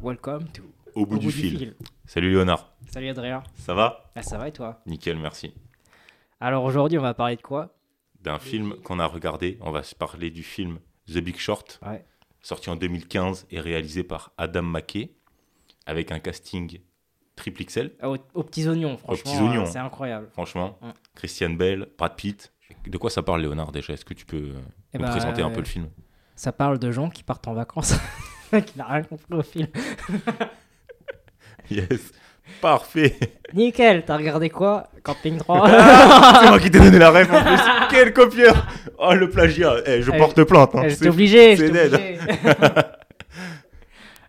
Welcome to Au bout, du, fil. Salut Léonard, Salut Adrien. ça va? Ah, ça va et toi? Nickel, merci. Alors aujourd'hui, on va parler de quoi? D'un film qu'on a regardé, on va se parler du film The Big Short, Ouais. sorti en 2015 et réalisé par Adam McKay, avec un casting triple XL, Ah, aux, aux petits oignons, franchement. petits oignons. euh, C'est incroyable. franchement. Ouais. Christian Bell, Brad Pitt. De quoi ça parle Léonard déjà? Est-ce que tu peux euh, Eh nous ben, présenter un euh, peu le film? Ça parle de gens qui partent en vacances. qui n'a rien compris au film. Yes, parfait Nickel, t'as regardé quoi? Camping 3 C'est moi qui t'ai donné la rêve en plus Quel copieur Oh le plagiat Eh, Je Eh, porte plainte hein. Eh, J'étais obligé, c'est obligé.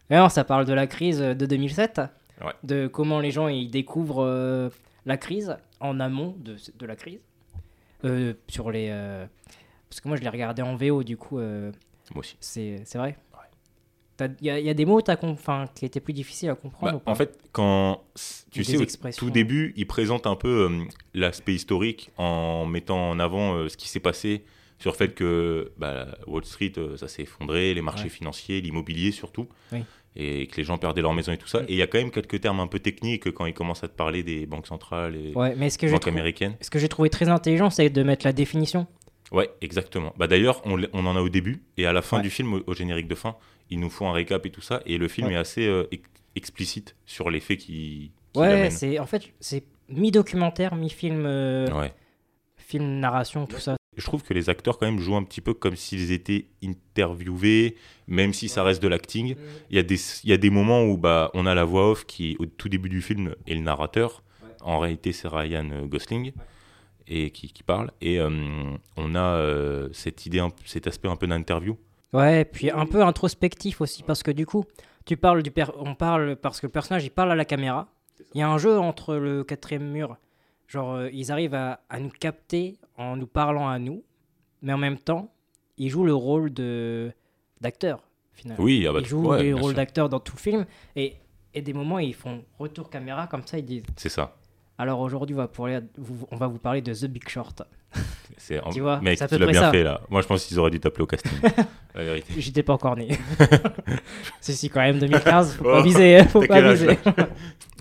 Mais non, ça parle de la crise de 2007, Ouais. de comment les gens ils découvrent euh, la crise en amont de, de la crise. Euh, sur les, euh, parce que moi je l'ai regardé en VO, du coup, Moi aussi. c'est vrai. Il y, a- y a des mots qui étaient plus difficiles à comprendre Bah, ou pas en fait, quand tu sais, au tout début, il présente un peu euh, l'aspect historique en mettant en avant euh, ce qui s'est passé sur le fait que bah, Wall Street, euh, ça s'est effondré, les marchés Ouais. financiers, l'immobilier surtout, Oui. et que les gens perdaient leur maison et tout ça. Oui. Et il y a quand même quelques termes un peu techniques quand il commence à te parler des banques centrales et Ouais, mais ce que j'ai banques américaines. ce que j'ai trouvé très intelligent, c'est de mettre la définition. Ouais, exactement. Bah, D'ailleurs, on, en a au début, et à la fin Ouais. du film, au, au générique de fin, ils nous font un récap et tout ça, et le film Ouais. est assez euh, ex- explicite sur les faits qui, qui Ouais, c'est en fait c'est mi-documentaire, mi-film, euh, Ouais. film narration, tout ça. je trouve que les acteurs quand même jouent un petit peu comme s'ils étaient interviewés, même si ça reste de l'acting. Il y, a des, il y a des moments où bah, on a la voix off qui, au tout début du film, est le narrateur. En réalité, c'est Ryan euh, Gosling et qui, qui parle. Et euh, on a euh, cette idée, cet aspect un peu d'interview. Ouais, puis un peu introspectif aussi, parce que du coup, tu parles du per- on parle parce que le personnage il parle à la caméra. Il y a un jeu entre le quatrième mur, genre euh, ils arrivent à, à nous capter en nous parlant à nous, mais en même temps, ils jouent le rôle de d'acteur finalement. Oui, ah bah, ils jouent ouais, rôles sûr. d'acteur dans tout le film et et des moments ils font retour caméra comme ça ils disent. C'est ça. Alors aujourd'hui on va parler, on va vous parler de The Big Short. C'est Tu vois, mec, tu l'as bien ça. fait là. Moi, je pense qu'ils auraient dû t'appeler au casting. la vérité. J'étais pas encore né. C'est si quand même 2015, faut Oh, pas viser, faut pas quel âge, viser.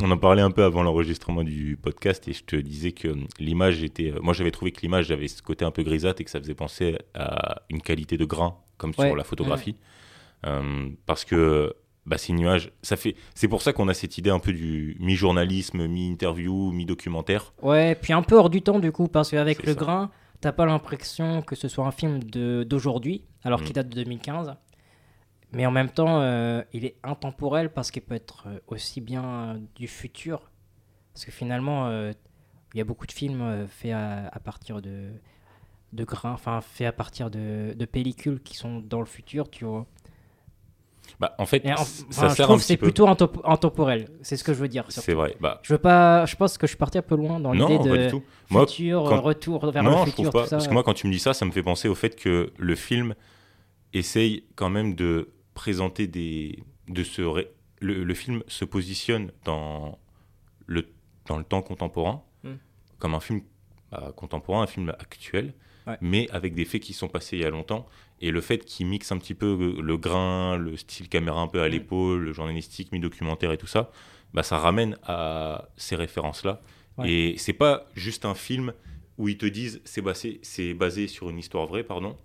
On en parlait un peu avant l'enregistrement du podcast et je te disais que l'image était. euh, Moi, j'avais trouvé que l'image avait ce côté un peu grisâtre et que ça faisait penser à une qualité de grain, comme Ouais, sur la photographie. Hum, parce que bah, ces nuages, ça fait. C'est pour ça qu'on a cette idée un peu du mi-journalisme, mi-interview, mi-documentaire. Ouais, puis un peu hors du temps du coup, parce qu'avec le ça. grain, t'as pas l'impression que ce soit un film de- d'aujourd'hui, alors qu'il Mm. date de 2015. Mais en même temps, euh, il est intemporel parce qu'il peut être euh, aussi bien euh, du futur. Parce que finalement, euh, il y a beaucoup de films faits à, à partir de, de grains, enfin faits à partir de, de pellicules qui sont dans le futur, tu vois. Bah, en fait, en- enfin, ça je sert un trouve que petit c'est peu. plutôt intop- intemporel, c'est ce que je veux dire. surtout. C'est vrai. Bah, Je veux pas, je pense que je suis parti un peu loin dans non, l'idée pas de du tout. Moi, futur, quand- euh, retour vers non, le je futur, trouve pas. tout ça. Parce que moi, quand tu me dis ça, ça me fait penser au fait que le film essaye quand même de présenter des. De se ré- le, le film se positionne dans le, dans le temps contemporain, Mm. comme un film bah, contemporain, un film actuel, Ouais. mais avec des faits qui sont passés il y a longtemps. Et le fait qu'il mixe un petit peu le, le grain, le style caméra un peu à l'épaule, le journalistique, mi-documentaire et tout ça, bah, ça ramène à ces références-là. Ouais. Et c'est pas juste un film où ils te disent c'est basé, c'est basé sur une histoire vraie, pardon,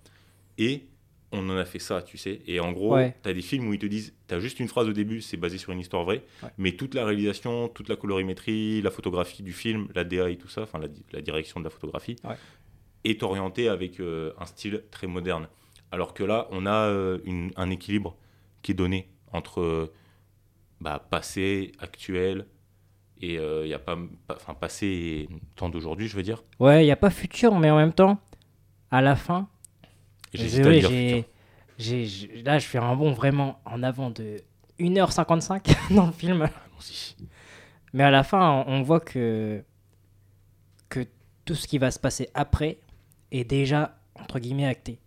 et on en a fait ça, tu sais. Et en gros, Ouais. tu as des films où ils te disent tu as juste une phrase au début, c'est basé sur une histoire vraie, Ouais. mais toute la réalisation, toute la colorimétrie, la photographie du film, la DA et tout ça, enfin la, di- la direction de la photographie, Ouais. Est orientée avec euh, un style très moderne. Alors que là, on a euh, une- un équilibre qui est donné entre euh, bah, passé, actuel, et il y a pas, enfin passé et temps d'aujourd'hui, je veux dire. Ouais, il n'y a pas futur, mais en même temps, à la fin, j'ai, là, je fais un bond vraiment en avant de 1h55 dans le film. Mais à la fin, on voit que, que tout ce qui va se passer après est déjà, entre guillemets, acté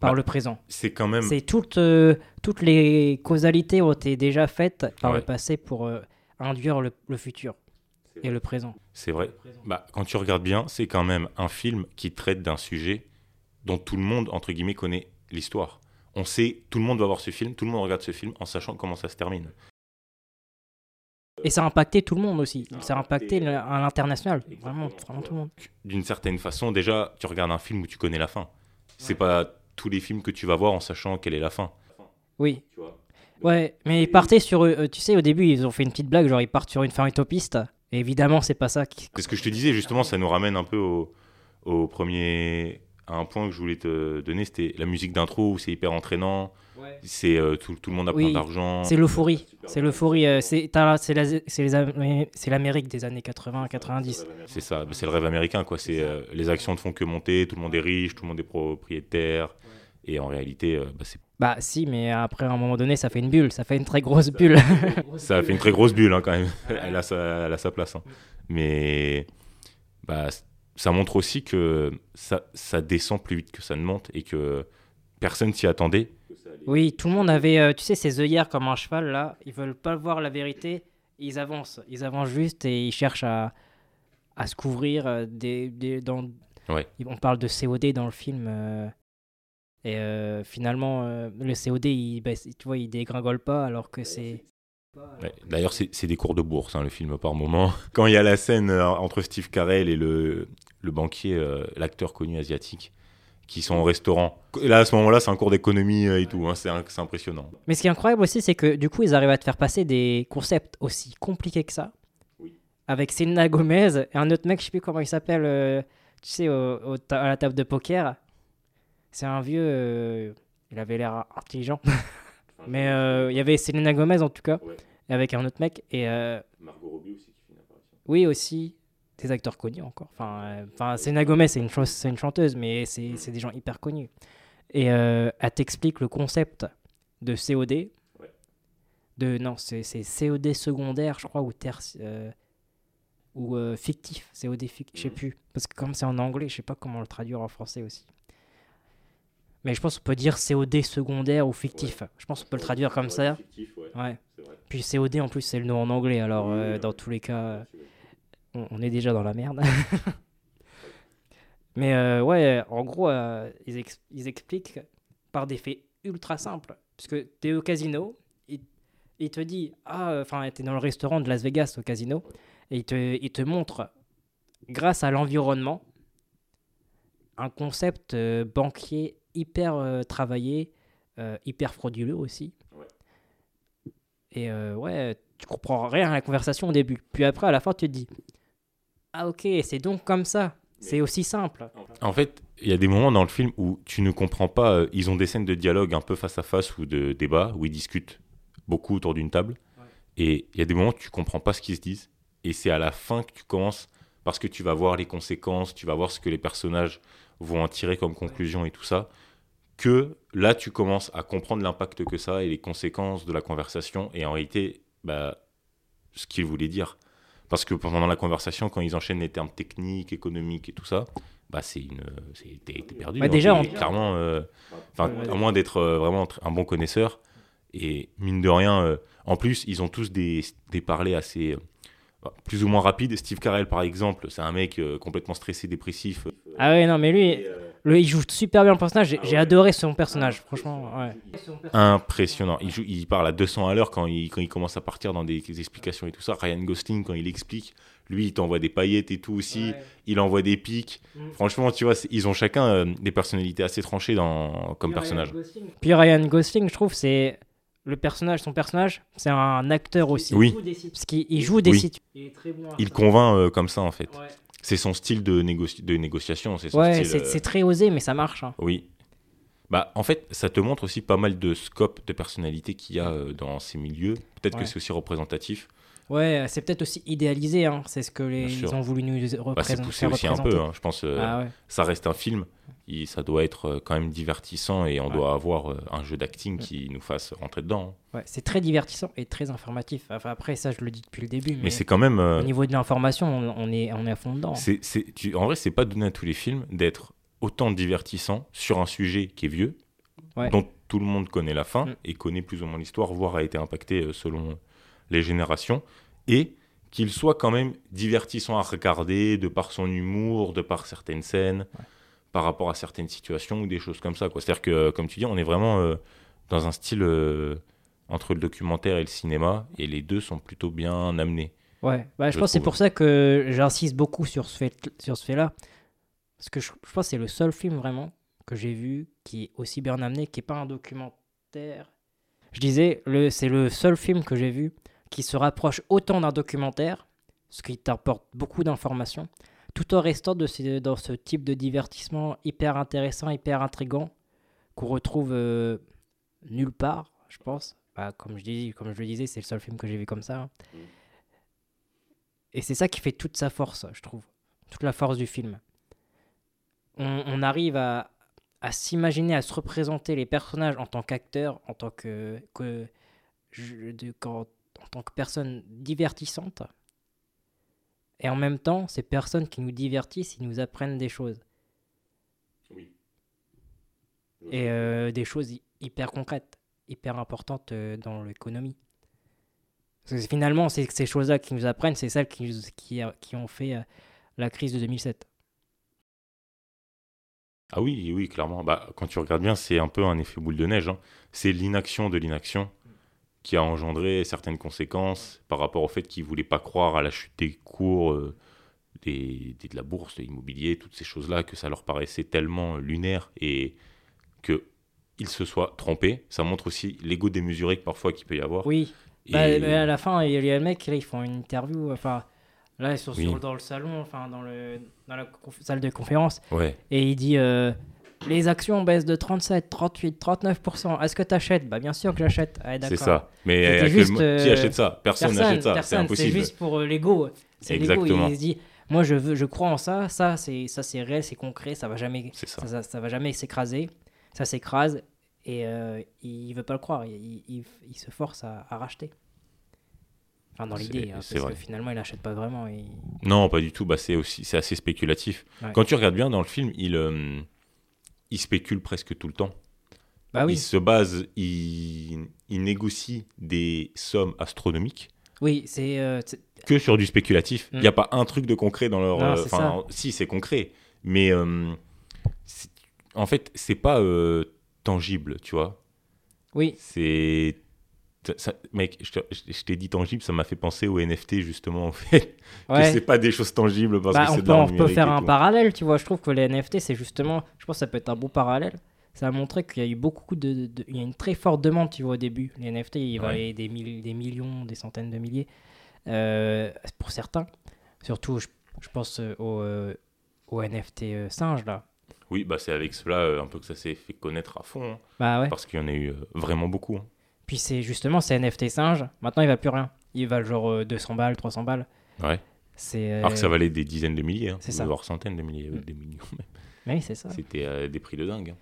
par Bah, le présent. C'est quand même. C'est toutes, euh, toutes les causalités ont été déjà faites par Ouais. le passé pour euh, induire le, le futur et le présent. C'est vrai. Bah, quand tu regardes bien, c'est quand même un film qui traite d'un sujet dont tout le monde, entre guillemets, connaît l'histoire. on sait, tout le monde va voir ce film, tout le monde regarde ce film en sachant comment ça se termine. Et ça a impacté tout le monde aussi. Ça a impacté à l'international. Vraiment, vraiment tout le monde. D'une certaine façon, déjà, tu regardes un film où tu connais la fin. C'est pas tous les films que tu vas voir en sachant quelle est la fin. Oui. Tu vois Ouais, mais ils partaient sur. euh, tu sais, au début, ils ont fait une petite blague, genre ils partent sur une fin utopiste. Et évidemment, c'est pas ça qui. C'est ce que je te disais, justement, ça nous ramène un peu au, au premier. à un point que je voulais te donner, c'était la musique d'intro où c'est hyper entraînant. C'est euh, tout, tout le monde a Oui, plein d'argent. C'est l'euphorie. C'est l'euphorie. euh, C'est l'Amérique des années 80-90. C'est ça, c'est le rêve américain, quoi. C'est euh, les actions ne font que monter, tout le monde est riche, tout le monde est propriétaire. Et en réalité, euh, bah, c'est- Bah si, mais après, à un moment donné, ça fait une bulle. Ça fait une très grosse bulle. ça fait une très grosse bulle hein, quand même. elle, a sa, elle a sa place. hein. Mais bah, ça montre aussi que ça, ça descend plus vite que ça ne monte et que personne s'y attendait. Oui, tout le monde avait, euh, tu sais, ces œillères comme un cheval là. Ils veulent pas voir la vérité. Ils avancent. Ils avancent juste et ils cherchent à, à se couvrir. euh, des, des- dans... Ouais. On parle de COD dans le film. euh, et finalement, le COD, il, bah, tu vois, il dégringole pas alors que c'est. Ouais, D'ailleurs, c'est des cours de bourse, hein, le film, par moment. Quand il y a la scène entre Steve Carell et le, le banquier, l'acteur connu asiatique, qui sont au restaurant. Et là, à ce moment-là, c'est un cours d'économie euh, et tout. hein, c'est impressionnant. Mais ce qui est incroyable aussi, c'est que du coup, ils arrivent à te faire passer des concepts aussi compliqués que ça. Oui. Avec Selena Gomez et un autre mec, je sais plus comment il s'appelle, euh, tu sais, au- au ta- à la table de poker. C'est un vieux. euh, il avait l'air intelligent. Mais euh, il y avait Selena Gomez en tout cas, Ouais. avec un autre mec. Et euh, Margot Robbie aussi qui fait une apparition. oui, aussi des acteurs connus encore. Enfin, euh, enfin Gomez, c'est une, c'est une chanteuse, mais c'est c'est des gens hyper connus. Et euh, elle t'explique le concept de COD. De, non, c'est c'est COD secondaire, je crois, ou terti- euh, ou euh, fictif. COD fictif, je sais Mhm. plus. Parce que comme c'est en anglais, je sais pas comment le traduire en français aussi. Mais je pense qu'on peut dire COD secondaire ou fictif. Je pense qu'on peut le traduire comme ça. Ouais. Puis COD en plus c'est le nom en anglais, alors euh, dans tous les cas, on, on est déjà dans la merde. Mais euh, ouais, en gros, euh, ils, ex- ils expliquent par des faits ultra simples. Parce que tu es au casino, il, il te dit, ah, enfin, tu es dans le restaurant de Las Vegas au casino, et il te, il te montre, grâce à l'environnement, un concept euh, banquier hyper travaillé, hyper frauduleux aussi. Et ouais, tu comprends rien à la conversation au début. Puis après, à la fin, tu te dis, ah ok, c'est donc comme ça. C'est aussi simple. En fait, il y a des moments dans le film où tu ne comprends pas. euh, ils ont des scènes de dialogue un peu face à face ou de débat où ils discutent beaucoup autour d'une table. Ouais. Et il y a des moments où tu comprends pas ce qu'ils se disent. Et c'est à la fin que tu commences parce que tu vas voir les conséquences, tu vas voir ce que les personnages vont en tirer comme conclusion et tout ça. Que là, tu commences à comprendre l'impact que ça a et les conséquences de la conversation. Et en réalité, bah, ce qu'ils voulaient dire. Parce que pendant la conversation, quand ils enchaînent les termes techniques, économiques et tout ça, bah c'est une, c'est- t'es perdu. Bah, hein. déjà, on- clairement, euh, enfin, Ouais, ouais. à moins d'être euh, vraiment un bon connaisseur. Et mine de rien, euh, en plus, ils ont tous des, des parlers assez, bah, plus ou moins rapides. Steve Carell, par exemple, c'est un mec complètement stressé, dépressif. Ah ouais, non, mais lui, Et, le, il joue super bien le personnage. J'ai Ah adoré son personnage, franchement. Ouais. impressionnant. Il, joue, il parle à 200 à l'heure quand il, quand il commence à partir dans des, explications et tout ça. Ryan Gosling, quand il explique, lui, il t'envoie des paillettes et tout aussi. Il envoie des pics. Mm. Franchement, tu vois, ils ont chacun euh, des personnalités assez tranchées dans, comme personnage. Puis Ryan Gosling, je trouve, c'est le personnage, son personnage, c'est un acteur aussi. Oui. Parce qu'il il joue des Oui. situations. Il est très bon. à Il ça. convainc euh, comme ça, en fait. Ouais, C'est son style de, négoci- de négociation. C'est son Ouais, c'est euh, très osé, mais ça marche. hein. Oui. Bah, en fait, ça te montre aussi pas mal de scope de personnalité qu'il y a euh, dans ces milieux. Peut-être Ouais. que c'est aussi représentatif. Ouais, c'est peut-être aussi idéalisé. hein. C'est ce que les, Bien sûr. ils ont voulu nous Bah, c'est représenter. poussé aussi un peu, hein, je pense. euh, Ah ouais. ça reste un film, il- ça doit être euh, quand même divertissant et on Ouais. doit avoir euh, un jeu d'acting qui nous fasse rentrer dedans. hein. Ouais, c'est très divertissant et très informatif. Enfin, après, ça, je le dis depuis le début. Mais, Mais c'est quand même. euh, au niveau de l'information, on, on est, on est à fond dedans. c'est- c'est- tu- en vrai, c'est pas donné à tous les films d'être autant divertissant sur un sujet qui est vieux, Ouais. dont tout le monde connaît la fin Mm. et connaît plus ou moins l'histoire, voire a été impacté euh, selon les générations, et qu'il soit quand même divertissant à regarder de par son humour, de par certaines scènes. par rapport à certaines situations ou des choses comme ça. C'est-à-dire que, comme tu dis, on est vraiment euh, dans un style euh, entre le documentaire et le cinéma, et les deux sont plutôt bien amenés. Ouais, bah, je, Je pense que c'est pour ça que j'insiste beaucoup sur ce fait, sur ce fait-là. Parce que je, je pense que c'est le seul film vraiment que j'ai vu qui est aussi bien amené, qui n'est pas un documentaire. Je disais, c'est le seul film que j'ai vu qui se rapproche autant d'un documentaire, ce qui t'apporte beaucoup d'informations, tout en restant de ces- dans ce type de divertissement hyper intéressant, hyper intrigant, qu'on retrouve euh, nulle part, je pense. Bah, comme, je dis, comme je le disais, c'est le seul film que j'ai vu comme ça. hein. Et c'est ça qui fait toute sa force, je trouve. Toute la force du film. On, on arrive à, à s'imaginer, à se représenter les personnages en tant qu'acteurs, en tant que, que je- de- qu'en- en tant que personnes divertissantes. Et en même temps, ces personnes qui nous divertissent, ils nous apprennent des choses. Oui. Et euh, des choses hy- hyper concrètes, hyper importantes euh, dans l'économie. Parce que finalement, c'est ces choses-là qui nous apprennent, c'est celles qui, qui, a- qui ont fait euh, la crise de 2007. Ah oui, oui, clairement. Bah, quand tu regardes bien, c'est un peu un effet boule de neige. hein. C'est l'inaction de l'inaction qui a engendré certaines conséquences par rapport au fait qu'ils ne voulaient pas croire à la chute des cours euh, des, des- de la bourse, de l'immobilier, toutes ces choses-là, que ça leur paraissait tellement lunaire et qu'ils se soient trompés. Ça montre aussi l'ego démesuré que parfois qu'il peut y avoir. Oui, Et- Bah, mais à la fin, il y a le mec, là, ils font une interview. Enfin, là, ils sont Oui. sur- dans le salon, enfin, dans, le, dans la salle de conférence. Ouais, Et il dit euh, Les actions baissent de 37, 38, 39%. Est-ce que tu achètes Bah, bien sûr que j'achète. Ah, c'est ça. Mais actuellement, juste, qui euh, achète ça? Personne n'achète ça. C'est personne, c'est impossible. juste pour euh, l'ego. C'est l'ego. Il se dit Moi, je, veux, je crois en ça. Ça, c'est ça, c'est réel, c'est concret. Ça va jamais, ça. ça, ça- ça va jamais s'écraser. Ça s'écrase. Et euh, il veut pas le croire. Il, il- il se force à, à racheter. Enfin, dans l'idée. hein, parce vrai. que finalement, il n'achète pas vraiment. Et... Non, pas du tout. Bah, c'est aussi, c'est assez spéculatif. Ouais. Quand tu regardes bien dans le film, il, euh, il spécule presque tout le temps. Bah oui, Il se base, il, il négocie des sommes astronomiques oui c'est. euh, c'est- que sur du spéculatif. Il Mm. n'y a pas un truc de concret dans leur. Non, euh, si, c'est concret. Mais euh, en fait, c'est pas tangible, tu vois. Oui, C'est. Ça- mec, je t'ai dit tangible, ça m'a fait penser au NFT, justement, en fait. Que ouais. c'est pas des choses tangibles parce Bah, que on c'est peut, de on peut faire un parallèle, tu vois. Je trouve que les NFT, c'est justement. Je pense que ça peut être un bon parallèle. Ça a montré qu'il y a eu beaucoup de, de- Il y a une très forte demande, tu vois, au début. Les NFT, ils Ouais. valaient des, mille- des millions, des centaines de milliers. Euh, pour certains. Surtout, je, je pense euh, au, euh, NFT euh, singe, là. Oui, bah c'est avec cela un peu que ça s'est fait connaître à fond, hein, Bah ouais. parce qu'il y en a eu vraiment beaucoup. hein. Puis c'est justement, c'est NFT singe. Maintenant, il va plus rien. Il va genre euh, 200 balles, 300 balles. Ouais. C'est. euh, Alors que ça valait des dizaines de milliers, hein, c'est ça. voire centaines de milliers, euh, Mm. des millions. même. Oui, c'est ça. C'était euh, des prix de dingue. hein.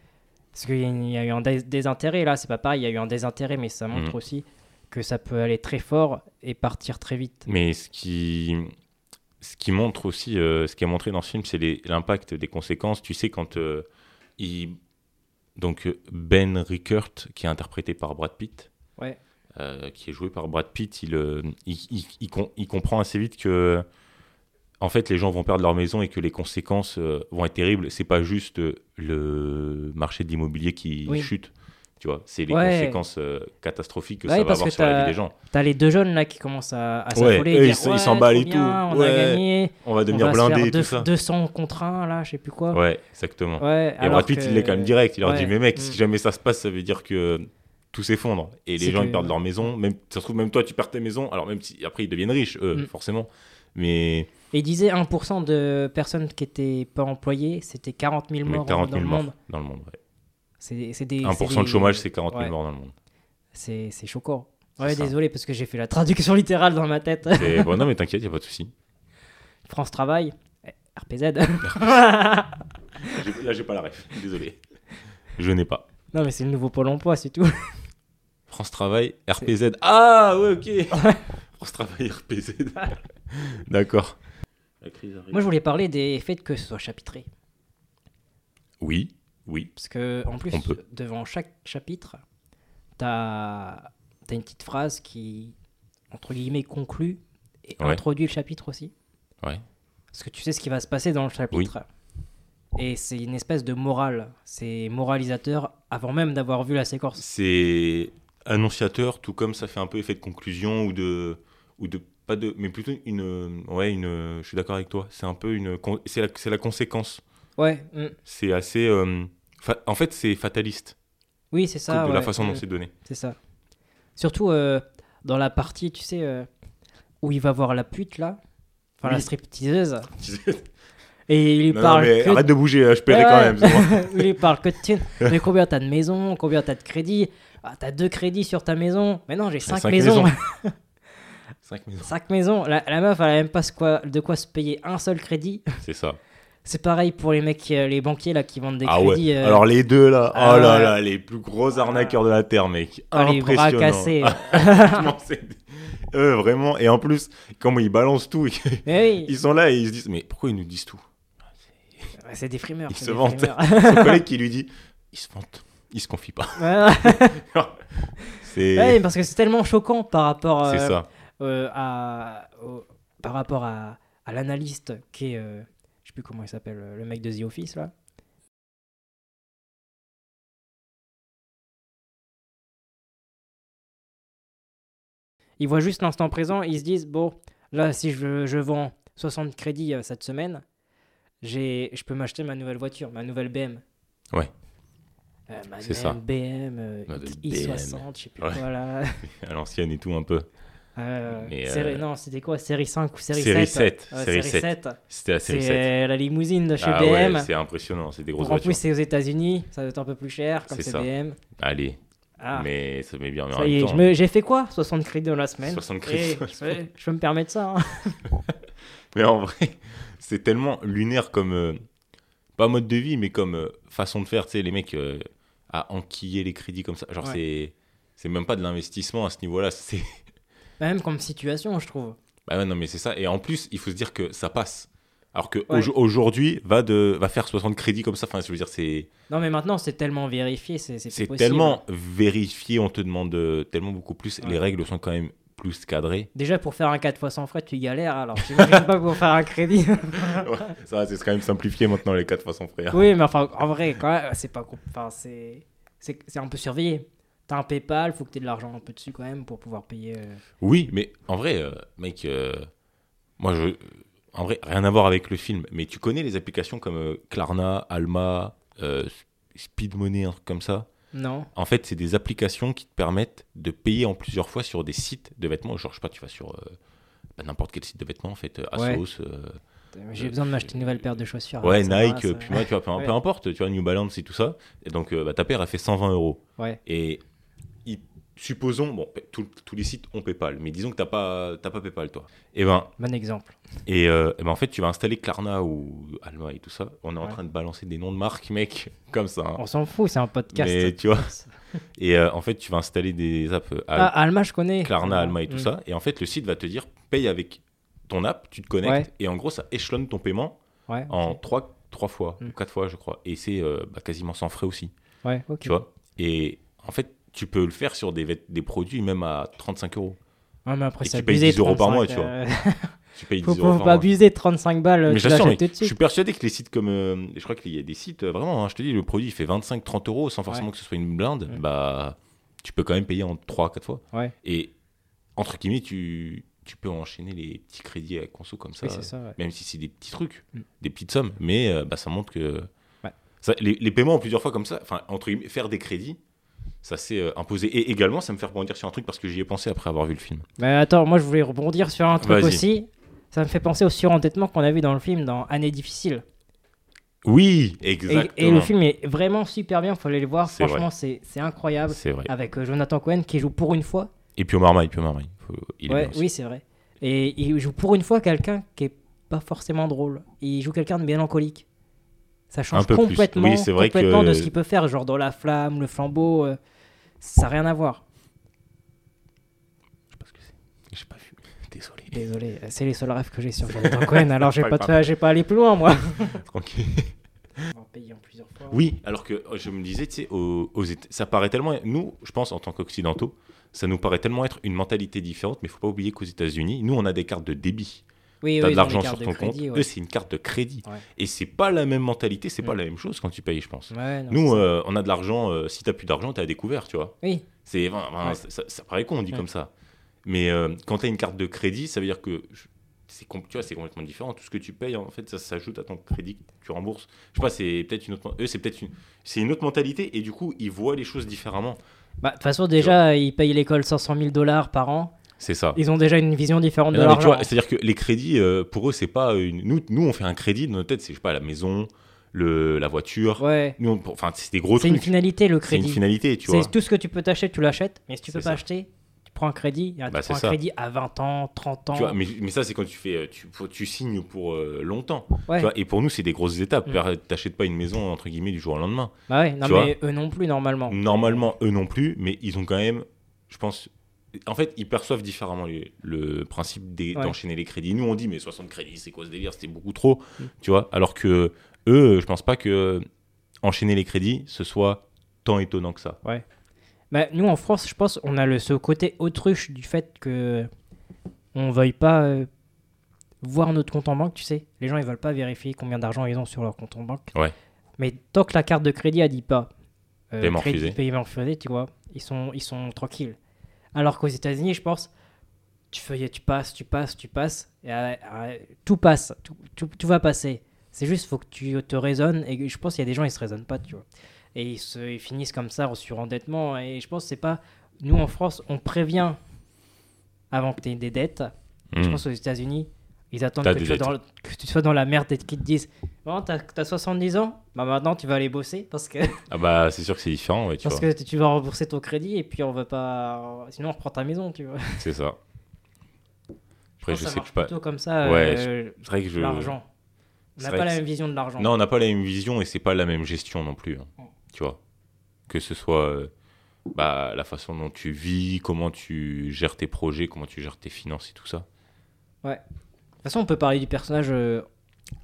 Parce qu'il y, y a eu un dés- désintérêt là, c'est pas pareil, il y a eu un désintérêt, mais ça montre Mhm. aussi que ça peut aller très fort et partir très vite. Mais ce qui, ce qui montre aussi, euh, ce qui est montré dans ce film, c'est l'impact des conséquences. Tu sais, quand euh, il. Donc, euh, Ben Rickert, qui est interprété par Brad Pitt, Ouais. euh, qui est joué par Brad Pitt, il, euh, il, il- il com- il comprend assez vite que. En fait, les gens vont perdre leur maison et que les conséquences euh, vont être terribles. C'est pas juste le marché de l'immobilier qui Oui. chute, tu vois. C'est les Ouais. conséquences euh, catastrophiques que Ouais, ça va avoir sur la vie des gens. T'as les deux jeunes là qui commencent à, à s'affoler, ils s'emballent et tout. On a Ouais. gagné, On va on devenir va se blindé faire et tout deux- ça. 200 contre 1 là, je sais plus quoi. Ouais, exactement. Ouais, Et Brad Pitt, que- il est quand même direct. Il leur dit. Mais mec, Mm. si jamais ça se passe, ça veut dire que tout s'effondre. Et les gens, que- ils perdent leur maison. Même, ça se trouve, même toi, tu perds tes maisons. Alors, même si après, ils deviennent riches, eux, Mm. forcément. Mais Et il disait 1% de personnes qui étaient pas employées, c'était 40 000 mais morts 40 dans 000 le morts monde. dans le monde. ouais. C'est c'est des. 1% c'est de chômage, c'est 40 000 Ouais. morts dans le monde. C'est c'est choquant. Ouais, désolé parce que j'ai fait la traduction littérale dans ma tête. C'est- bon, non, mais t'inquiète, il a pas de souci. France Travail, RPZ. Là, j'ai pas la ref. Désolé. Je n'ai pas. non, mais c'est le nouveau Pôle emploi, c'est tout. France Travail, RPZ. Ah, ouais, ok. France Travail, RPZ. D'accord. Moi, je voulais parler des faits que ce soit chapitré. Oui, oui. Parce que, en plus, devant chaque chapitre, t'as as une petite phrase qui, entre guillemets, conclut et Ouais. introduit le chapitre aussi. Ouais. Parce que tu sais ce qui va se passer dans le chapitre. et c'est une espèce de morale. C'est moralisateur avant même d'avoir vu la séquence. C'est annonciateur, tout comme ça fait un peu effet de conclusion ou de. Ou de pas de, mais plutôt une. Ouais, une. Je suis d'accord avec toi. C'est un peu une. C'est la, la conséquence. Ouais, mm. C'est assez. euh, en fait, c'est fataliste oui, c'est ça. de la façon dont mm. c'est donné. C'est ça. Surtout euh, dans la partie, tu sais, euh, où il va voir la pute là, enfin la stripteaseuse, et il lui Non, parle mais que arrête de bouger, là, je paierai Ouais. quand même. il lui parle que de thunes. Mais combien t'as de maisons Combien t'as de crédits? Ah, T'as deux crédits sur ta maison Mais non, j'ai cinq, cinq maisons. maisons. Cinq maisons. cinq maisons. La, la meuf, elle a même pas quoi- de quoi se payer un seul crédit. C'est ça. C'est pareil pour les mecs, euh, les banquiers là qui vendent des ah crédits. ouais. euh, Alors les deux là, ah oh là là, les plus gros arnaqueurs de la terre, mec. ah, les bras Impressionnant. cassés. Eux, vraiment. Et en plus, comment ils balancent tout, oui, ils sont là et ils se disent, mais pourquoi ils nous disent tout? C'est des frimeurs. Ils se vantent. Son collègue qui lui dit, ils se vantent, ils se confient pas. C'est Ouais, parce que c'est tellement choquant par rapport euh, ça. euh, à au- par rapport à, à l'analyste qui est euh, je sais plus comment il s'appelle euh, le mec de The Office là ils voient juste l'instant présent ils se disent bon là si je, je vends 60 crédits cette semaine j'ai je peux m'acheter ma nouvelle voiture ma nouvelle BM Ouais. Euh, C'est ça. BM euh, Ma nouvelle i60 je sais plus Ouais. quoi là À l'ancienne et tout un peu. Euh, Non, c'était quoi Série 5 ou série, Série 7 7, Ouais, série série 7. 7. C'était la série C'est 7. euh, la limousine de chez Ah BM. ouais, c'est impressionnant, c'est des grosses en plus, voitures. c'est aux États-Unis, ça doit être un peu plus cher comme C'est. BM. Allez, Ah, mais ça met bien. Mais en ça y même est, temps, me- j'ai fait quoi 60 crédits dans la semaine 60 crédits Eh, la je, je peux me permettre ça. hein. Mais en vrai, c'est tellement lunaire comme. euh, pas mode de vie, mais comme façon de faire. Tu sais, les mecs à enquiller les crédits comme ça. Genre, Ouais. c'est. C'est même pas de l'investissement à ce niveau-là. C'est. Même comme situation, je trouve. Bah ouais, non, mais c'est ça. Et en plus, il faut se dire que ça passe. Alors que Ouais. va, de, va faire 60 crédits comme ça. Enfin, je veux dire, c'est. Non, mais maintenant, c'est tellement vérifié, c'est c'est tellement vérifié, on te demande euh, tellement beaucoup plus. Ouais. Les règles sont quand même plus cadrées. Déjà, pour faire un 4 fois sans frais, tu galères, alors j'imagine pas pour faire un crédit. Ça, va, c'est quand même simplifié maintenant, les 4 fois sans frère. oui, mais enfin, en vrai, quand même, c'est pas. Enfin, c'est c'est c'est un peu surveillé. T'as un PayPal, faut que t'aies de l'argent un peu dessus quand même pour pouvoir payer. euh, Oui, mais en vrai, euh, mec, euh, moi, je. En vrai, rien à voir avec le film, mais tu connais les applications comme euh, Klarna, Alma, euh, Speed Money, un truc comme ça? Non. En fait, c'est des applications qui te permettent de payer en plusieurs fois sur des sites de vêtements. Genre, je sais pas, tu vas sur euh, bah, n'importe quel site de vêtements, en fait, euh, Ouais. Asos. euh, J'ai besoin de m'acheter une nouvelle paire de chaussures. Ouais, Nike, Puma, tu vois, peu, Ouais. peu importe, tu vois, New Balance et tout ça. Et donc, bah, ta paire, elle fait 120 euros. Ouais. Et supposons, bon, tous tous les sites ont PayPal, mais disons que t'as pas, t'as pas PayPal, toi. Et ben, Bon exemple. et, euh, eh ben, en fait, tu vas installer Klarna ou Alma et tout ça. On est en Ouais. train de balancer des noms de marques, mec, comme ça. hein. On s'en fout, c'est un podcast. Mais tu vois, et euh, en fait, tu vas installer des apps euh, Ah, Al- Alma, je connais. Klarna, Alma et tout Mm. ça. Et en fait, le site va te dire paye avec ton app, tu te connectes, Ouais. et en gros, ça échelonne ton paiement Ouais. en trois, trois fois, Mm. ou quatre fois, je crois. Et c'est euh, bah, quasiment sans frais aussi, Ouais, ok. tu vois. Et en fait, tu peux le faire sur des, des produits même à 35 euros. Ouais, mais après, Et tu payes abusé, 10 euros par mois, 35, tu vois. euh, Tu payes faut 10 euros faut par pas abuser, 35 balles, Mais tu l'achètes mais tout de je suite. suis persuadé que les sites comme. euh, je crois qu'il y a des sites, euh, vraiment, hein, je te dis, le produit il fait 25-30 euros sans forcément Ouais. que ce soit une blinde. Bah, tu peux quand même payer en 3-4 fois. Ouais. Et entre guillemets, tu, tu peux enchaîner les petits crédits à conso comme ça. Oui, même si c'est des petits trucs, Mm. des petites sommes. Mais bah, ça montre que. Ça- les, les paiements en plusieurs fois comme ça, enfin, entre guillemets, faire des crédits, ça s'est euh, imposé. Et également, ça me fait rebondir sur un truc parce que j'y ai pensé après avoir vu le film. Mais attends, moi, je voulais rebondir sur un truc Vas-y. aussi. Ça me fait penser au surendettement qu'on a vu dans le film, dans Année difficile. Oui, exactement. et le film est vraiment super bien, faut aller le voir. C'est Franchement, c'est c'est incroyable. C'est vrai. Avec euh, Jonathan Cohen qui joue pour une fois. Et puis au Marmaille, puis au Marmaille. Faut- il est Ouais, bien aussi. oui, c'est vrai. Et il joue pour une fois quelqu'un qui est pas forcément drôle. Il joue quelqu'un de mélancolique. Ça change complètement, Oui, c'est vrai complètement que- de ce qu'il peut faire, genre dans la flamme, le flambeau. euh, ça n'a rien à voir. Je sais pas ce que c'est. J'ai pas vu. Désolé. Désolé, euh, c'est les seuls rêves que j'ai sur Jonathan Cohen. Alors j'ai Pas pas, pas allé plus loin, moi. Tranquille. En payant plusieurs fois. Oui, alors que euh, je me disais, tu sais, aux, aux Éta- ça paraît tellement. Nous, je pense, en tant qu'Occidentaux, ça nous paraît tellement être une mentalité différente, mais il faut pas oublier qu'aux États-Unis, nous, on a des cartes de débit. Oui, de l'argent sur ton compte. ouais. Eux, c'est une carte de crédit. Ouais. Et c'est pas la même mentalité, c'est pas Mm. la même chose quand tu payes, je pense. Ouais, non, Nous, euh, on a de l'argent. euh, si t'as plus d'argent, t'es à découvert, tu vois. Oui, C'est, ça, ça- paraît con, on dit comme ça. Mais euh, quand tu as une carte de crédit, ça veut dire que je- tu c'est complètement différent. Tout ce que tu payes, en fait, ça s'ajoute à ton crédit que tu rembourses. Je sais pas, c'est peut-être une autre. Eux, c'est peut-être une. C'est une autre mentalité et du coup, ils voient les choses différemment. Bah, de toute façon, déjà, ils payent l'école 500 000 dollars par an. C'est ça. Ils ont déjà une vision différente de Non, tu l'argent. c'est-à-dire que les crédits, euh, pour eux, c'est pas une. Nous, nous, on fait un crédit dans notre tête, c'est je sais pas la maison, le, la voiture. Ouais. Nous, on- enfin, c'est des gros C'est une trucs. finalité, le C'est une crédit. finalité, tu vois. C'est tout ce que tu peux t'acheter, tu l'achètes. Mais si tu peux pas ça. acheter, tu prends un crédit. tu Bah, prends c'est un ça. crédit à 20 ans, 30 ans. Tu vois, mais, mais ça, c'est quand tu fais, euh, tu, tu signes pour euh, longtemps. ouais. Tu vois, et pour nous, c'est des grosses étapes. Mm. T'achètes pas une maison entre guillemets du jour au lendemain. Bah ouais, non, tu mais eux non plus, normalement. Normalement, eux non plus, mais ils ont quand même, je pense, en fait, ils perçoivent différemment les- le principe Ouais. d'enchaîner les crédits. Nous, on dit, mais 60 crédits, c'est quoi ce délire? C'était beaucoup trop, Mm. tu vois? Alors que eux, je pense pas que enchaîner les crédits, ce soit tant étonnant que ça. Bah, nous, en France, je pense, on a le, ce côté autruche du fait que on veuille pas euh, voir notre compte en banque, tu sais. Les gens, ils veulent pas vérifier combien d'argent ils ont sur leur compte en banque. Ouais. Mais tant que la carte de crédit, elle dit pas euh, Paiement crédit, refusé. paiement refusé, tu vois, ils sont, ils sont tranquilles. Alors qu'aux États-Unis, je pense, tu fais, tu passes, tu passes, tu passes, et euh, euh, tout passe, tout, tout, tout va passer. C'est juste, faut que tu te raisonnes, et je pense qu'il y a des gens, ils se raisonnent pas, tu vois. Et ils, se, ils finissent comme ça, en surendettement, et je pense que c'est pas. Nous, en France, on prévient avant que tu aies des dettes. Je Mm. pense aux États-Unis, ils attendent que tu, sois dans, le- que tu sois dans la merde et qu'ils te disent Bon, t'as as 70 ans, bah maintenant tu vas aller bosser parce que, Ah bah, c'est sûr que c'est différent, ouais, tu parce vois. que tu vas rembourser ton crédit et puis on va pas. Sinon, on reprend ta maison, tu vois. C'est ça. Après, je pense que ça sais marche pas. plutôt comme ça, Ouais, euh, C'est vrai que je. l'argent. On n'a pas la même vision de l'argent. Non, on n'a pas la même vision et c'est pas la même gestion non plus. hein. Tu vois. Que ce soit euh, bah, la façon dont tu vis, comment tu gères tes projets, comment tu gères tes finances et tout ça. De toute façon, on peut parler du personnage euh,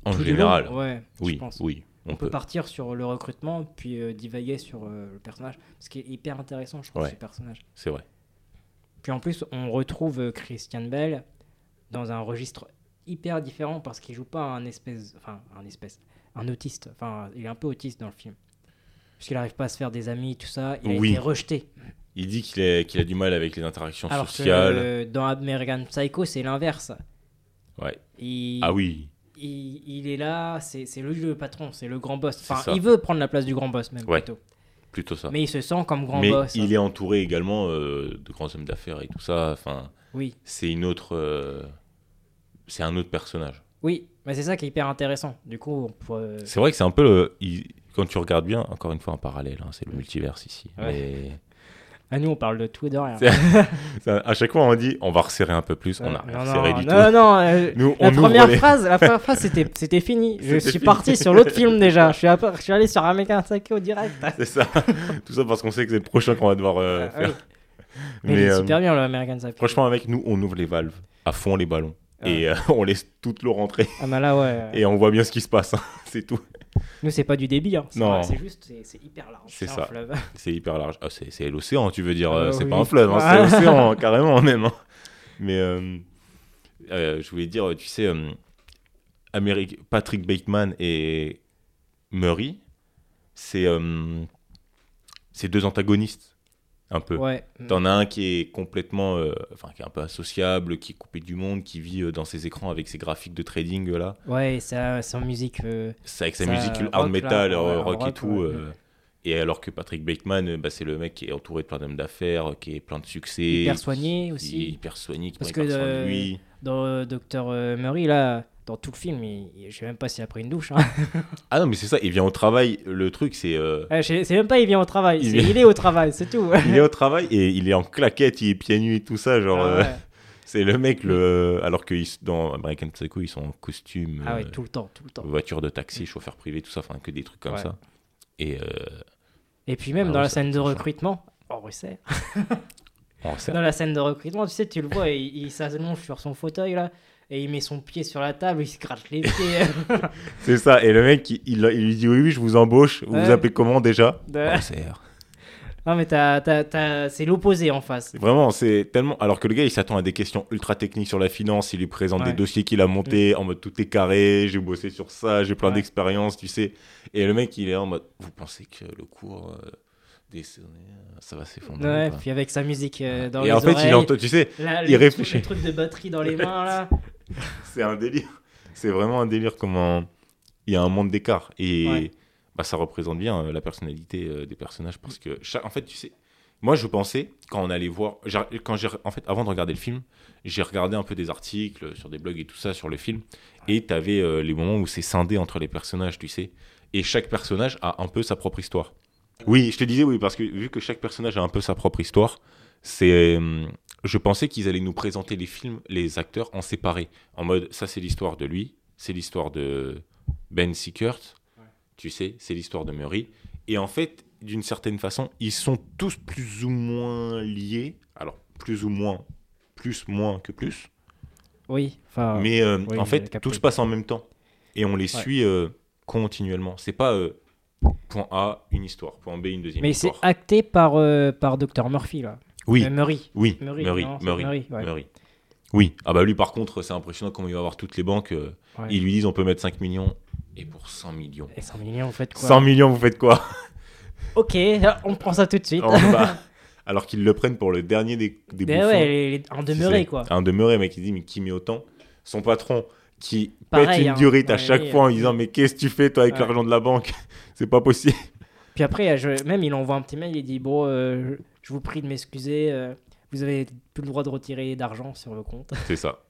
En général. Ouais, oui, pense. oui, on, On peut peut. partir sur le recrutement, puis euh, divaguer sur euh, le personnage. Ce qui est hyper intéressant, je trouve, Ouais. ce personnage. C'est vrai. Puis en plus, on retrouve Christian Bell dans un registre hyper différent parce qu'il joue pas un espèce, enfin un espèce, un autiste. Enfin, il est un peu autiste dans le film. Parce qu'il n'arrive pas à se faire des amis, tout ça. Il a Oui. été rejeté. Il dit qu'il a du mal avec les interactions Alors que sociales. euh, dans American Psycho, c'est l'inverse. Ouais. Il, Ah oui, il, il est là, c'est le, patron, c'est le grand boss. Enfin, il veut prendre la place du grand boss même Ouais. plutôt. plutôt ça. Mais il se sent comme grand Mais boss. il est entouré également euh, de grands hommes d'affaires et tout ça. Enfin, Oui, c'est une autre. euh, c'est un autre personnage. oui, mais c'est ça qui est hyper intéressant. Du coup, pourrait- C'est vrai que c'est un peu le. il- quand tu regardes bien, encore une fois un parallèle, hein, c'est le multiverse ici. Ouais. Mais Ah, nous, on parle de tout et de rien. À chaque fois, on dit on va resserrer un peu plus. on a Euh, rien non, resserré non, du non, tout. non, euh, Nous, la on première les- phrase, la première phrase, c'était, c'était fini. Je suis fini. parti sur l'autre film déjà. Je suis, à- je suis allé sur American Psycho direct. C'est ça. Tout ça parce qu'on sait que c'est le prochain qu'on va devoir euh, Ah, faire. oui. Mais, il Mais est euh, super bien le American Psycho. franchement, avec nous, on ouvre les valves à fond les ballons. Ah. Et euh, on laisse toute l'eau rentrer. Ah, bah là, ouais. Et on voit bien ce qui se passe. hein. C'est tout. Nous, c'est pas du débit. Hein. C'est, Non. vrai, c'est juste, c'est, hyper large. C'est ça. C'est hyper large. Ah, c'est l'océan, tu veux dire. euh, Euh, c'est oui. pas un fleuve, hein, Ah. c'est l'océan, carrément, même. hein. Mais euh, euh, je voulais dire, tu sais, Amérique- Patrick Bateman et Murray, c'est c'est deux antagonistes, un peu. Ouais. T'en as un qui est complètement, euh, enfin, qui est un peu associable, qui est coupé du monde, qui vit euh, dans ses écrans avec ses graphiques de trading euh, là. Ouais, ça, en musique. euh, C'est avec sa Ça, musique hard metal, là, euh, ouais, rock et tout. ouais. euh, et alors que Patrick Bateman, euh, bah, c'est le mec qui est entouré de plein d'hommes d'affaires, qui est plein de succès. Hyper soigné qui- aussi. hyper soigné, qui Parce prend que, de euh, lui. Dans euh, euh, Murray, là, dans tout le film, il, il- je sais même pas s'il a pris une douche. Hein. Ah non, mais c'est ça, il vient au travail. Le truc, c'est. euh, Ouais, c'est même pas il vient au travail, Il c'est- il, est au travail, c'est tout. il est au travail et il est en claquette, il est pieds nus et tout ça. Genre, Ah euh, c'est le mec, le... alors que ils- dans American Psycho, ils sont en costume, Ah ouais, euh, tout le temps, tout le temps. voiture de taxi, chauffeur privé, tout ça, enfin que des trucs comme ça. Et Et puis même Ah dans la scène de recrutement, oh, on sait- Dans la scène de recrutement, tu sais, tu le vois, il, il s'allonge sur son fauteuil là, et il met son pied sur la table, il se gratte les pieds. c'est ça. Et le mec, il, il- il lui dit Oui, oui, je vous embauche. Vous Ouais. vous appelez comment déjà? De-. Non, mais t'as- c'est l'opposé en face. Vraiment, c'est tellement. Alors que le gars, il s'attend à des questions ultra techniques sur la finance. Il lui présente des dossiers qu'il a montés en mode tout est carré. J'ai bossé sur ça, j'ai plein Ouais. d'expériences, tu sais. Et le mec, il est en mode Vous pensez que le cours euh, des ça va s'effondrer Ouais, puis avec sa musique euh, dans Et les en fait, oreilles. il entend, tu sais, Là, il les réfléchit. trucs- Les trucs de batterie dans les mains, là. c'est un délire. C'est vraiment un délire comment il y a un monde d'écart. Et Ouais. bah, ça représente bien euh, la personnalité euh, des personnages. Parce que, cha- en fait, tu sais, moi, je pensais, quand on allait voir, quand j'ai, en fait, avant de regarder le film, j'ai regardé un peu des articles sur des blogs et tout ça sur le film. Et tu avais les moments où c'est scindé entre les personnages, tu sais. Et chaque personnage a un peu sa propre histoire. Oui, je te disais oui, parce que vu que chaque personnage a un peu sa propre histoire, c'est. euh, je pensais qu'ils allaient nous présenter les films, les acteurs en séparé. En mode, ça c'est l'histoire de lui, c'est l'histoire de Ben Sickert, tu sais, c'est l'histoire de Murray. Et en fait, d'une certaine façon, ils sont tous plus ou moins liés. Alors, plus ou moins, plus, moins que plus. Oui, enfin. Mais euh, oui, en fait, capté. tout se passe en même temps. Et on les Ouais. suit euh, continuellement. C'est pas euh, point A, une histoire, point B, une deuxième Mais c'est acté par, euh, par Dr. Murphy, là. Oui, Euh, Murray. oui, Murray, Murray, non, Murray, Murray, ouais. Murray. Oui, ah bah lui par contre, c'est impressionnant comment il va avoir toutes les banques. euh, Ouais. Ils lui disent on peut mettre 5 millions. Et pour 100 millions. Et 100 millions, vous faites quoi? 100 millions, vous faites quoi? Ok, on prend ça tout de suite. Alors qu'ils le prennent pour le dernier des, des Mais bouffons. ouais, un demeuré, quoi. Un demeuré, mec, il dit mais qui met autant? Son patron qui Pareil, pète une hein. durite à chaque fois en disant mais qu'est-ce que tu fais toi avec Ouais. l'argent de la banque? C'est pas possible. Puis après, je- même il envoie un petit mail, il dit Bon, euh, je- vous prie de m'excuser, euh, vous avez plus le droit de retirer d'argent sur le compte. C'est ça.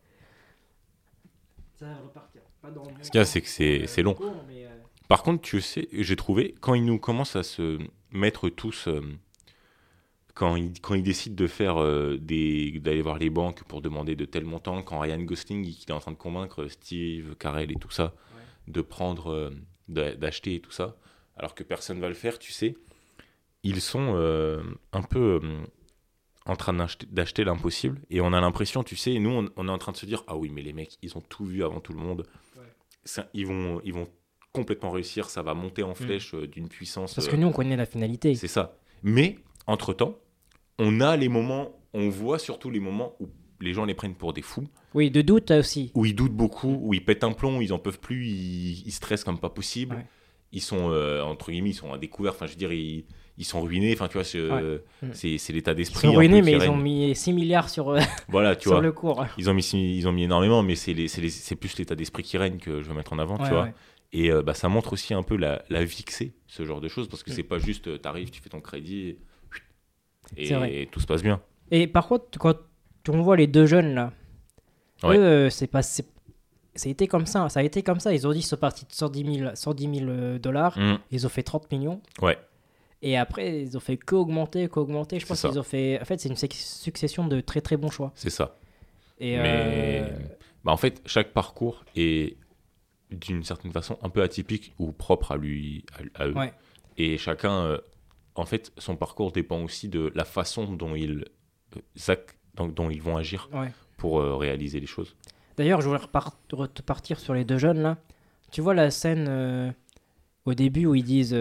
Ça repartir. Pas dans Ce qu'il y a, c'est que c'est euh, c'est long. Par contre, tu sais, j'ai trouvé, quand ils nous commencent à se mettre tous, euh, quand, ils, quand ils décident de faire euh, des, d'aller voir les banques pour demander de tels montants, quand Ryan Gosling il est en train de convaincre Steve Carell et tout ça de prendre, euh, d'a- d'acheter et tout ça, alors que personne va le faire, tu sais, ils sont euh, un peu euh, en train d'acheter, l'impossible et on a l'impression, tu sais, nous on, on est en train de se dire ah oui mais les mecs ils ont tout vu avant tout le monde, Ça, ils vont ils vont complètement réussir, ça va monter en flèche euh, d'une puissance. Parce que nous, on connaît la finalité. c'est ça. Mais, entre-temps, on a les moments, on voit surtout les moments où les gens les prennent pour des fous, Oui, de doute aussi. où ils doutent beaucoup, où ils pètent un plomb, ils en peuvent plus, ils, ils stressent comme pas possible. Ouais. Ils sont, euh, entre guillemets, ils sont à découvert, enfin, je veux dire, ils, ils sont ruinés, enfin, tu vois, c'est euh, Mm. l'état Ils d'esprit. sont un peu ruinés, mais ils règne. ont mis 6 milliards sur, euh, Voilà, tu sur vois. le cours. Ils ont mis, ils ont mis énormément, mais c'est les- c'est les- c'est plus l'état d'esprit qui règne que je veux mettre en avant, Ouais, tu vois. ouais. Et euh, bah, ça montre aussi un peu la, la vie que c'est, ce genre de choses, parce que Mm. c'est pas juste, t'arrives, tu fais ton crédit, et, tout se passe bien. Et par contre, quand on voit les deux jeunes là, Ouais. eux, c'est pas. c'est- été comme ça, ça a été comme ça. Ils ont dit, ils sont partis de 110 000, 110 000 euh, dollars, Mm. ils ont fait 30 millions. Ouais. Et après, ils ont fait qu'augmenter, qu'augmenter. Je pense qu'ils ont fait. En fait, c'est une succession de très très bons choix. C'est ça. Et Mais euh, bah, en fait, chaque parcours est d'une certaine façon un peu atypique ou propre à lui, à, à eux. Ouais. Et chacun, euh, en fait, son parcours dépend aussi de la façon dont ils, euh, dont, dont ils vont agir ouais. pour euh, réaliser les choses. D'ailleurs, je voulais repart- repartir sur les deux jeunes là. Tu vois la scène au début où ils disent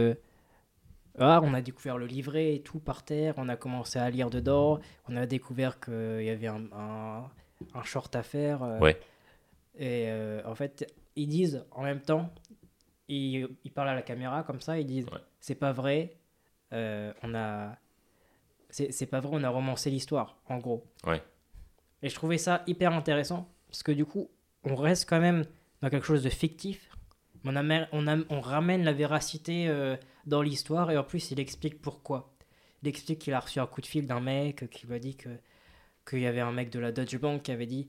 Ah, on a découvert le livret et tout par terre, on a commencé à lire dedans, on a découvert qu'il y avait un, un, un short à faire. euh, Ouais. Et euh, en fait, ils disent en même temps, ils, ils parlent à la caméra comme ça, ils disent Ouais. C'est pas vrai, euh, on a. C'est pas vrai, on a romancé l'histoire, en gros. Ouais. Et je trouvais ça hyper intéressant parce que du coup, on reste quand même dans quelque chose de fictif. mais On, amène- on, on ramène la véracité dans l'histoire et en plus, il explique pourquoi. Il explique qu'il a reçu un coup de fil d'un mec qui lui a dit que qu'il y avait un mec de la Deutsche Bank qui avait dit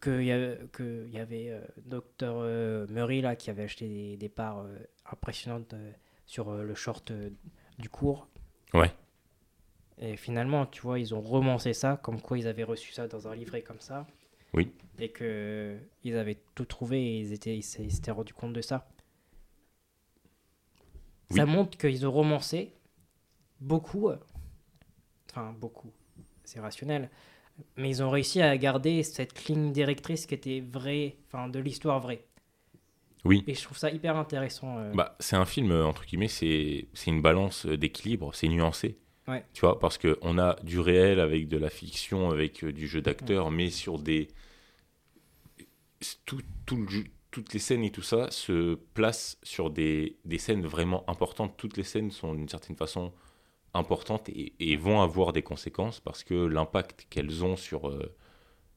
qu'il y avait, que y avait euh, Dr euh, Murray là, qui avait acheté des, des parts euh, impressionnantes euh, sur le short du cours. Ouais. Et finalement, tu vois, ils ont romancé ça, comme quoi ils avaient reçu ça dans un livret comme ça. Oui. Et que ils avaient tout trouvé et ils étaient, ils s'étaient rendus compte de ça. Oui. Ça montre qu'ils ont romancé beaucoup. euh, Enfin, beaucoup. C'est rationnel. Mais ils ont réussi à garder cette ligne directrice qui était vraie, enfin, de l'histoire vraie. Oui. Et je trouve ça hyper intéressant. euh. Bah, c'est un film, euh, entre guillemets, c'est une balance d'équilibre, c'est nuancé. Ouais. Tu vois, parce qu'on a du réel avec de la fiction, avec du jeu d'acteur, mais sur des. Tout, tout le jeu- toutes les scènes et tout ça se placent sur des, des scènes vraiment importantes. Toutes les scènes sont d'une certaine façon importantes et, et vont avoir des conséquences parce que l'impact qu'elles ont sur euh,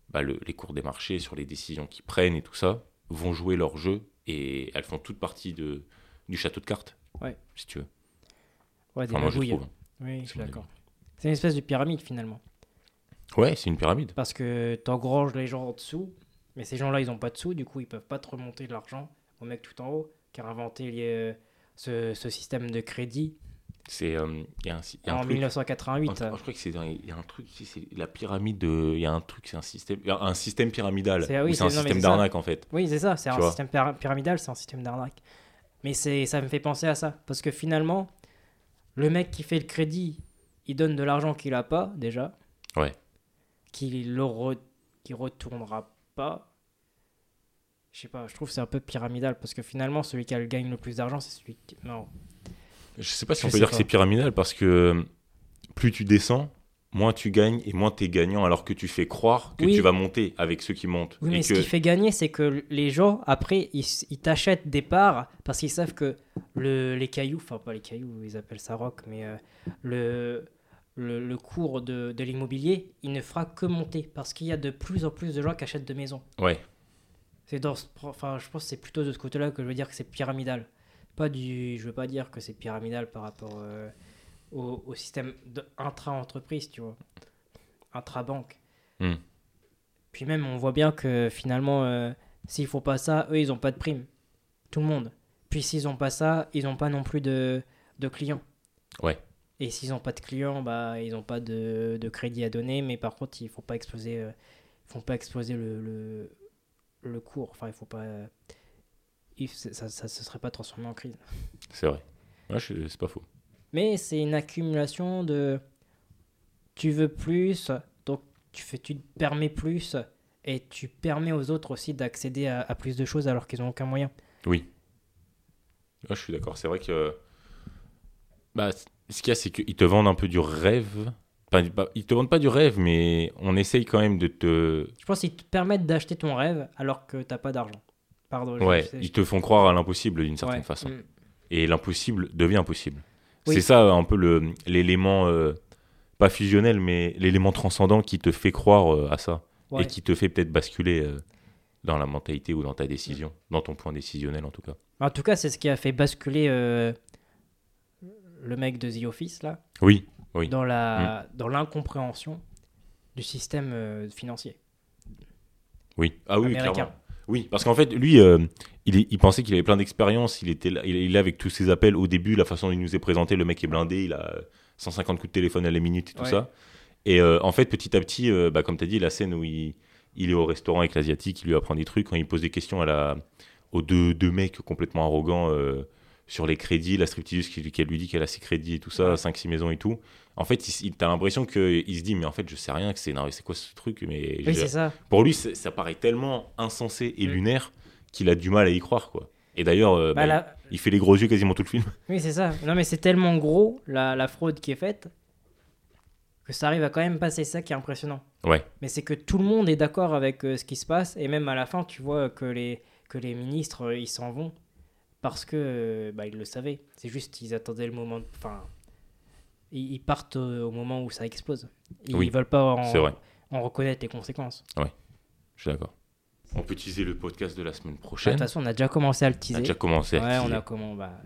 bah, le- les cours des marchés, sur les décisions qu'ils prennent et tout ça, vont jouer leur jeu et elles font toute partie de, du château de cartes. Ouais. Si tu veux. Ouais, des Enfin, moi, je trouve. Oui, je suis mon d'accord. C'est une espèce de pyramide finalement. Ouais, c'est une pyramide. Parce que t'engranges les gens en dessous, mais ces gens-là, ils ont pas de sous, du coup, ils peuvent pas te remonter de l'argent au mec tout en haut qui a inventé les- ce, ce système de crédit C'est euh, un, un en truc. 1988. Oh, je crois que c'est il y a un truc c'est la pyramide de il y a un truc c'est un système un système pyramidal C'est- ah oui, un système d'arnaque en fait. Oui, c'est ça, c'est un vois. système pyra- pyramidal, c'est un système d'arnaque. Mais c'est, ça me fait penser à ça. Parce que finalement, le mec qui fait le crédit, il donne de l'argent qu'il a pas, déjà. Ouais. Qu'il le re- qui retournera pas. Je sais pas, je trouve c'est un peu pyramidal. Parce que finalement, celui qui a le gagne le plus d'argent, c'est celui qui. Non. Je sais pas si Je on peut dire pas. que c'est pyramidal parce que euh, plus tu descends, moins tu gagnes et moins tu es gagnant alors que tu fais croire que Oui. tu vas monter avec ceux qui montent. Oui, et mais que ce qui fait gagner, c'est que les gens, après, ils t'achètent des parts parce qu'ils savent que le, les cailloux, enfin pas les cailloux, ils appellent ça rock, mais euh, le, le, le cours de, de l'immobilier, il ne fera que monter parce qu'il y a de plus en plus de gens qui achètent de maisons. ouais, C'est dans ce, enfin, je pense que c'est plutôt de ce côté-là que je veux dire que c'est pyramidal. Pas du, je veux pas dire que c'est pyramidal par rapport euh, au, au système intra-entreprise, tu vois, intra-banque. Hmm. Puis même, on voit bien que finalement, euh, s'ils font pas ça, eux, ils ont pas de prime. Tout le monde. Puis s'ils ont pas ça, ils ont pas non plus de, de clients. Ouais. Et s'ils ont pas de clients, bah, ils ont pas de, de crédit à donner, mais par contre, il faut pas exploser, euh, pas exploser le, le, le cours. Enfin, il faut pas. euh, ça, ça se serait pas transformé en crise. c'est vrai. Ouais, c'est pas faux. Mais c'est une accumulation de. Tu veux plus, donc tu, fais, tu te permets plus, et tu permets aux autres aussi d'accéder à, à plus de choses alors qu'ils n'ont aucun moyen. Ouais, je suis d'accord. C'est vrai que bah, ce qu'il y a, c'est qu'ils te vendent un peu du rêve. Enfin, pas- ils te vendent pas du rêve, mais on essaye quand même de te. Je pense qu'ils te permettent d'acheter ton rêve alors que t'as pas d'argent. Pardon. Ouais, sais- ils te font croire à l'impossible d'une certaine Ouais. façon. Mm. Et l'impossible devient possible. Oui. C'est ça un peu l'élément, euh, pas fusionnel, mais l'élément transcendant qui te fait croire euh, à ça. Ouais. Et qui te fait peut-être basculer euh, dans la mentalité ou dans ta décision, dans ton point décisionnel en tout cas. En tout cas, c'est ce qui a fait basculer le mec de The Office là, Oui, Oui. Mm. dans la dans l'incompréhension du système euh, financier oui. Ah oui, américain. clairement. Oui, parce qu'en fait, lui, euh, il, il pensait qu'il avait plein d'expérience. Il était là, il, il est là avec tous ses appels au début, la façon dont il nous est présenté, le mec est blindé, il a euh, 150 coups de téléphone à la minute et tout Ouais. ça. Et euh, en fait, petit à petit, euh, bah, comme tu as dit, la scène où il, il est au restaurant avec l'Asiatique, il lui apprend des trucs, quand il pose des questions à la, aux deux, deux mecs complètement arrogants euh, sur les crédits, la stripteaseuse qui, qui lui dit qu'elle a ses crédits et tout ça, Ouais. 5-6 maisons et tout. En fait, il, il- t'as l'impression qu'il se dit, mais en fait, je sais rien, que c'est c'est quoi ce truc mais Oui, je- c'est ça. pour lui, ça paraît tellement insensé et Mm. lunaire qu'il a du mal à y croire, quoi. Et d'ailleurs, euh, Bah, bah, la- il fait les gros yeux quasiment tout le film. Oui, c'est ça. Non, mais c'est tellement gros, la, la fraude qui est faite, que ça arrive à quand même passer ça qui est impressionnant. Ouais, Mais c'est que tout le monde est d'accord avec euh, ce qui se passe, et même à la fin, tu vois que les, que les ministres, euh, ils s'en vont, parce que euh, bah, ils le savaient. C'est juste, ils attendaient le moment. Enfin, ils, partent euh, au moment où ça explose. Ils Oui, veulent pas en, c'est vrai. en reconnaître les conséquences. je suis d'accord. On peut teaser le podcast de la semaine De toute prochaine. façon, on a déjà commencé à le On teaser. a déjà commencé à Ouais, on teaser. a comment bah,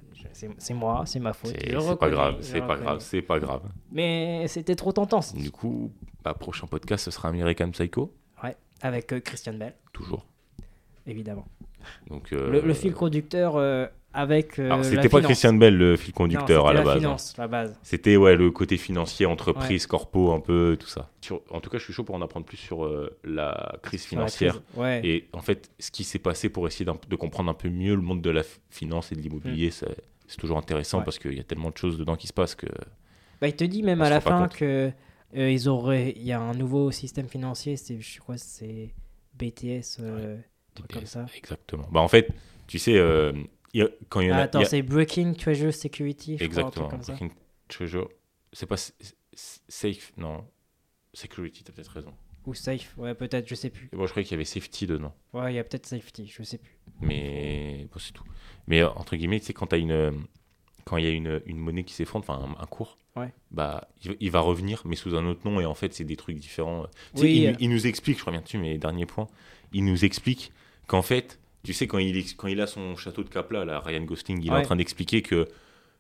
c'est moi, c'est ma faute. C'est pas grave, c'est pas grave, c'est pas grave. Mais c'était trop tentant. Du coup, bah, prochain podcast, ce sera American Psycho, Ouais, avec euh, Christian Bell, toujours. évidemment. Donc, euh, Le, le fil conducteur euh, avec. euh, c'était pas finance. Christian Bell le fil Non, conducteur à la la base. finance, la base. C'était ouais, le côté financier, entreprise, corpo, un peu, tout ça. Sur- en tout cas, je suis chaud pour en apprendre plus sur euh, la crise la financière. crise. Ouais. Et en fait, ce qui s'est passé pour essayer de comprendre un peu mieux le monde de la finance et de l'immobilier, c'est c'est toujours intéressant Mm. Ouais. parce qu'il y a tellement de choses dedans qui se passent que. Bah, il te dit même à la fin compte. que euh, ils auraient, il y a un nouveau système financier. C'est, je crois, que c'est BTS, truc comme ça. Exactement. Bah, en fait, tu sais, euh, il y a- quand il y en Ah, a. attends, il y a- c'est Breaking Treasure Security. Je crois, un truc Exactement. comme ça. Breaking Treasure C'est pas safe, non. Security, t'as peut-être raison. Ou safe, ouais, peut-être, je sais plus. Bon, je croyais qu'il y avait safety dedans. Ouais, il y a peut-être safety, je sais plus. Mais bon, c'est tout. Mais euh, entre guillemets, tu sais, quand t'as une. euh, Quand il y a une, une monnaie qui s'effondre, enfin un, un cours, Ouais. bah, il, il va revenir, mais sous un autre nom, et en fait, c'est des trucs différents. Tu sais, Oui, il, euh. il nous explique, je reviens dessus, mais dernier point, il nous explique qu'en fait, tu sais, quand il, ex- quand il a son château de Capla, là, Ryan Gosling, il est en train d'expliquer que,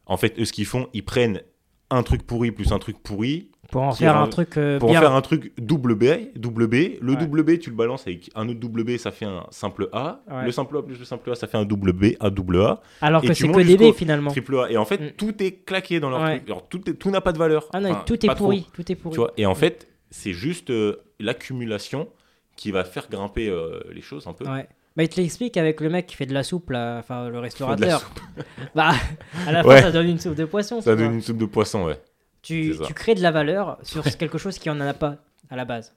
en fait, eux, ce qu'ils font, ils prennent un truc pourri plus un truc pourri, Pour en faire un un- truc euh, pour bien. en faire un truc double B, double B. Le Ouais. double B, tu le balances avec un autre double B, ça fait un simple A. Ouais. Le simple A plus le simple A, ça fait un double B, un double A. Alors et que c'est que des B finalement. triple A. Et en fait, Mm. tout est claqué dans leur Ouais. truc. Alors, tout, est- tout n'a pas de valeur. Ah non, Enfin, tout est trop, pourri, tout est pourri. Tu vois et en fait, c'est juste euh, l'accumulation qui va faire grimper euh, les choses un peu. Ouais. Bah, il te l'explique avec le mec qui fait de la soupe, là, enfin le de restaurateur. Bah, à la fin, Ouais. ça donne une soupe de poisson. Ça donne une soupe de poisson, ouais. tu, crées de la valeur sur quelque chose qui en a pas à la base.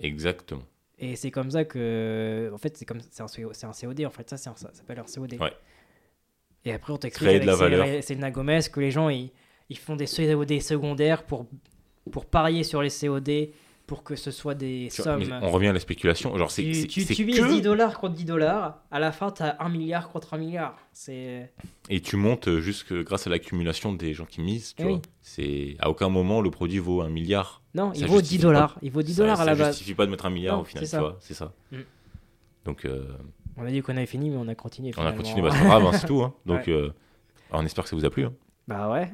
Exactement. Et c'est comme ça que, en fait, c'est comme c'est un, COD en fait, ça, c'est ça s'appelle un COD. Ouais. Et après on t'explique de avec valeur. Selena Gomez que les gens ils, ils font des COD secondaires pour pour parier sur les COD pour que ce soit des Tu sommes. on revient à la spéculation. Genre, c'est tu tu, tu mises que- 10 dollars contre 10 dollars, à la fin t'as 1 milliard contre 1 milliard. C'est Et tu montes euh, juste que grâce à l'accumulation des gens qui misent. Tu Eh oui. vois. C'est à aucun moment le produit vaut un milliard. non, Ça il vaut 10 justifie dollars. Il vaut 10 Ça- dollars à la Ça base. justifie pas de mettre un milliard Non, au final. c'est tu ça. C'est ça. Mm. Donc, euh, On a dit qu'on avait fini, mais on a continué. on a continué. Bah, c'est grave, hein, c'est tout. hein. Donc, Ouais. euh, alors, on espère que ça vous a plu. hein. Bah ouais,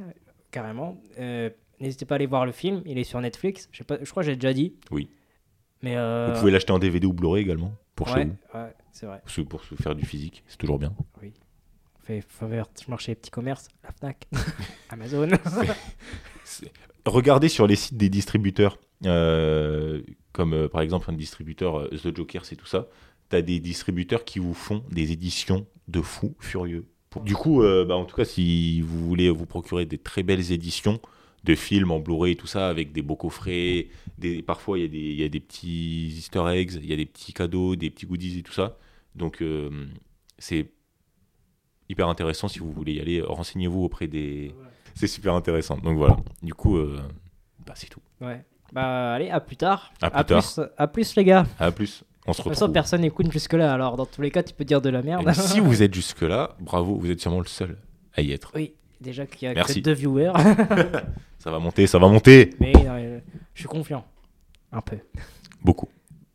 carrément. Euh, N'hésitez pas à aller voir le film, il est sur Netflix. Je, sais pas, je crois que j'ai déjà dit. Oui. Mais euh, Vous pouvez l'acheter en DVD ou Blu-ray également pour chez ouais, vous. ouais, c'est vrai. Pour se, pour se faire du physique, c'est toujours bien. Fait faveur, je marche chez les petits commerces, la Fnac, Amazon. C'est- Regardez sur les sites des distributeurs, euh, comme euh, par exemple un distributeur The Joker, c'est tout ça. T'as des distributeurs qui vous font des éditions de fous furieux. Pour- Du coup, bah, en tout cas, si vous voulez vous procurer des très belles éditions de films en Blu-ray et tout ça, avec des beaux coffrets, des, parfois il y, a des- il y a des petits easter eggs, il y a des petits cadeaux, des petits goodies et tout ça. Donc euh, c'est hyper intéressant si vous voulez y aller. Renseignez-vous auprès des... C'est super intéressant. Donc voilà. Du coup, euh, bah, c'est tout. ouais. Bah allez, à plus tard. À plus tard. Plus, à plus les gars. À plus. On se De toute façon, retrouve. personne n'écoute jusque-là, alors dans tous les cas, tu peux dire de la merde. Et si vous êtes jusque-là, bravo, vous êtes sûrement le seul à y être. oui, déjà qu'il y a Merci. que deux viewers. Ça va monter, ça va monter. Mais euh, je suis confiant. Un peu. Beaucoup.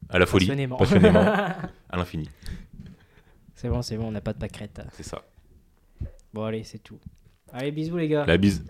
À la folie. Passionnément. Passionnément. à l'infini. c'est bon, c'est bon, on n'a pas de pâquerette. C'est ça. Bon, allez, c'est tout. Allez, bisous les gars. La bise.